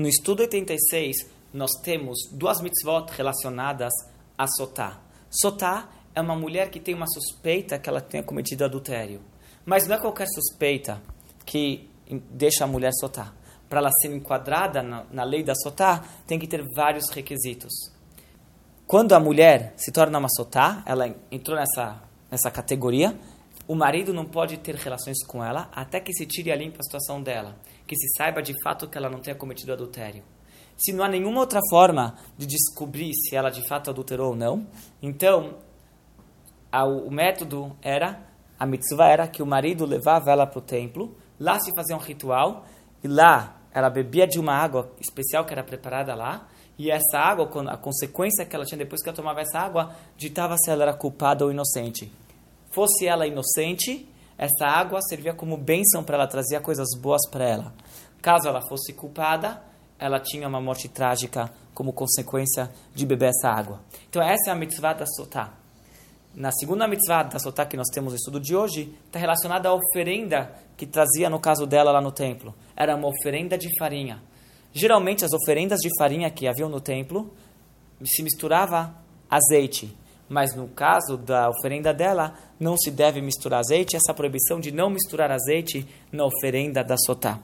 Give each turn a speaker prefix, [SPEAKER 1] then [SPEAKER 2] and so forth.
[SPEAKER 1] No estudo 86, nós temos duas mitzvot relacionadas a Sotá. Sotá é uma mulher que tem uma suspeita que ela tenha cometido adultério. Mas não é qualquer suspeita que deixa a mulher Sotá. Para ela ser enquadrada na, na lei da Sotá, tem que ter vários requisitos. Quando a mulher se torna uma Sotá, ela entrou nessa, nessa categoria, o marido não pode ter relações com ela até que se tire a limpa a situação dela, que se saiba de fato que ela não tenha cometido adultério. Se não há nenhuma outra forma de descobrir se ela de fato adulterou ou não, então a, o método era, a mitzvah era que o marido levava ela para o templo, lá se fazia um ritual, e lá ela bebia de uma água especial que era preparada lá, e essa água, a consequência que ela tinha depois que ela tomava essa água, ditava se ela era culpada ou inocente. Fosse ela inocente, essa água servia como bênção para ela, trazia coisas boas para ela. Caso ela fosse culpada, ela tinha uma morte trágica como consequência de beber essa água. Então essa é a mitzvah da sotá. Na segunda mitzvah da sotá que nós temos no estudo de hoje, está relacionada à oferenda que trazia no caso dela lá no templo. Era uma oferenda de farinha. Geralmente as oferendas de farinha que haviam no templo se misturava azeite mas no caso da oferenda dela, não se deve misturar azeite, essa proibição de não misturar azeite na oferenda da sotá.